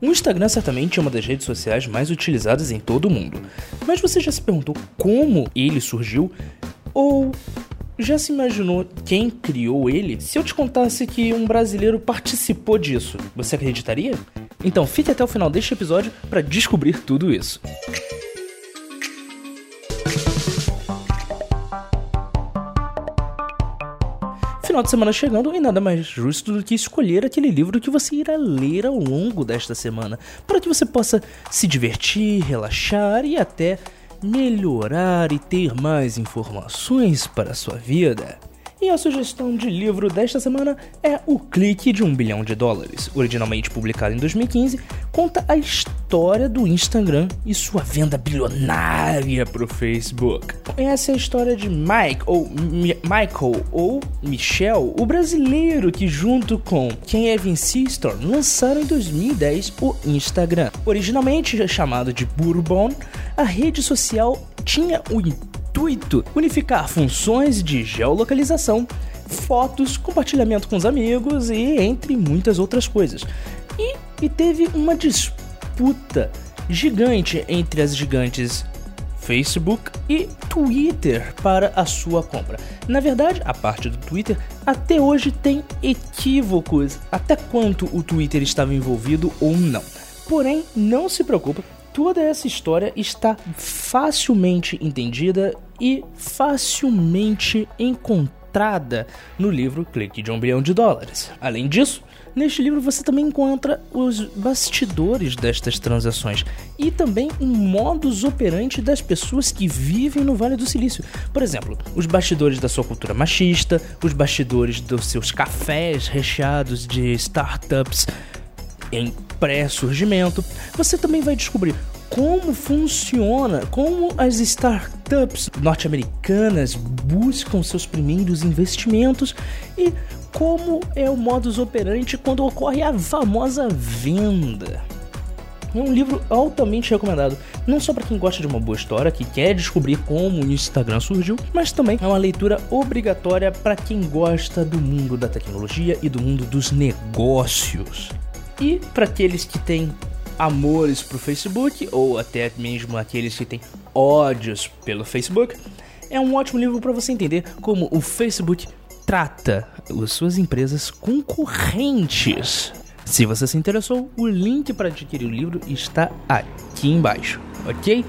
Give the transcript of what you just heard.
O Instagram certamente é uma das redes sociais mais utilizadas em todo o mundo. Mas você já se perguntou como ele surgiu? Ou já se imaginou quem criou ele? Se eu te contasse que um brasileiro participou disso, você acreditaria? Então fique até o final deste episódio para descobrir tudo isso. Final de semana chegando e nada mais justo do que escolher aquele livro que você irá ler ao longo desta semana, para que você possa se divertir, relaxar e até melhorar e ter mais informações para a sua vida. E a sugestão de livro desta semana é O Clique de um Bilhão de Dólares. Originalmente publicado em 2015, conta a história do Instagram e sua venda bilionária para o Facebook. Essa é a história de Mike, ou Mi Michael, ou Michel, o brasileiro que, junto com Kevin Systrom, lançaram em 2010 o Instagram. Originalmente chamado de Bourbon, a rede social tinha o intuito unificar funções de geolocalização, fotos, compartilhamento com os amigos e entre muitas outras coisas. E, e teve uma disputa gigante entre as gigantes Facebook e Twitter para a sua compra. Na verdade, a parte do Twitter até hoje tem equívocos até quanto o Twitter estava envolvido ou não. Porém, não se preocupe, toda essa história está facilmente entendida e facilmente no livro Clique de um bilhão de dólares. Além disso, neste livro você também encontra os bastidores destas transações e também um modus operandi das pessoas que vivem no Vale do Silício. Por exemplo, os bastidores da sua cultura machista, os bastidores dos seus cafés recheados de startups em pré-surgimento. Você também vai descobrir como funciona, como as startups norte-americanas buscam seus primeiros investimentos e como é o modus operandi quando ocorre a famosa venda. É um livro altamente recomendado, não só para quem gosta de uma boa história, que quer descobrir como o Instagram surgiu, mas também é uma leitura obrigatória para quem gosta do mundo da tecnologia e do mundo dos negócios. E para aqueles que têm amores pro Facebook, ou até mesmo aqueles que têm ódios pelo Facebook, é um ótimo livro para você entender como o Facebook trata as suas empresas concorrentes. Se você se interessou, o link para adquirir o livro está aqui embaixo, ok?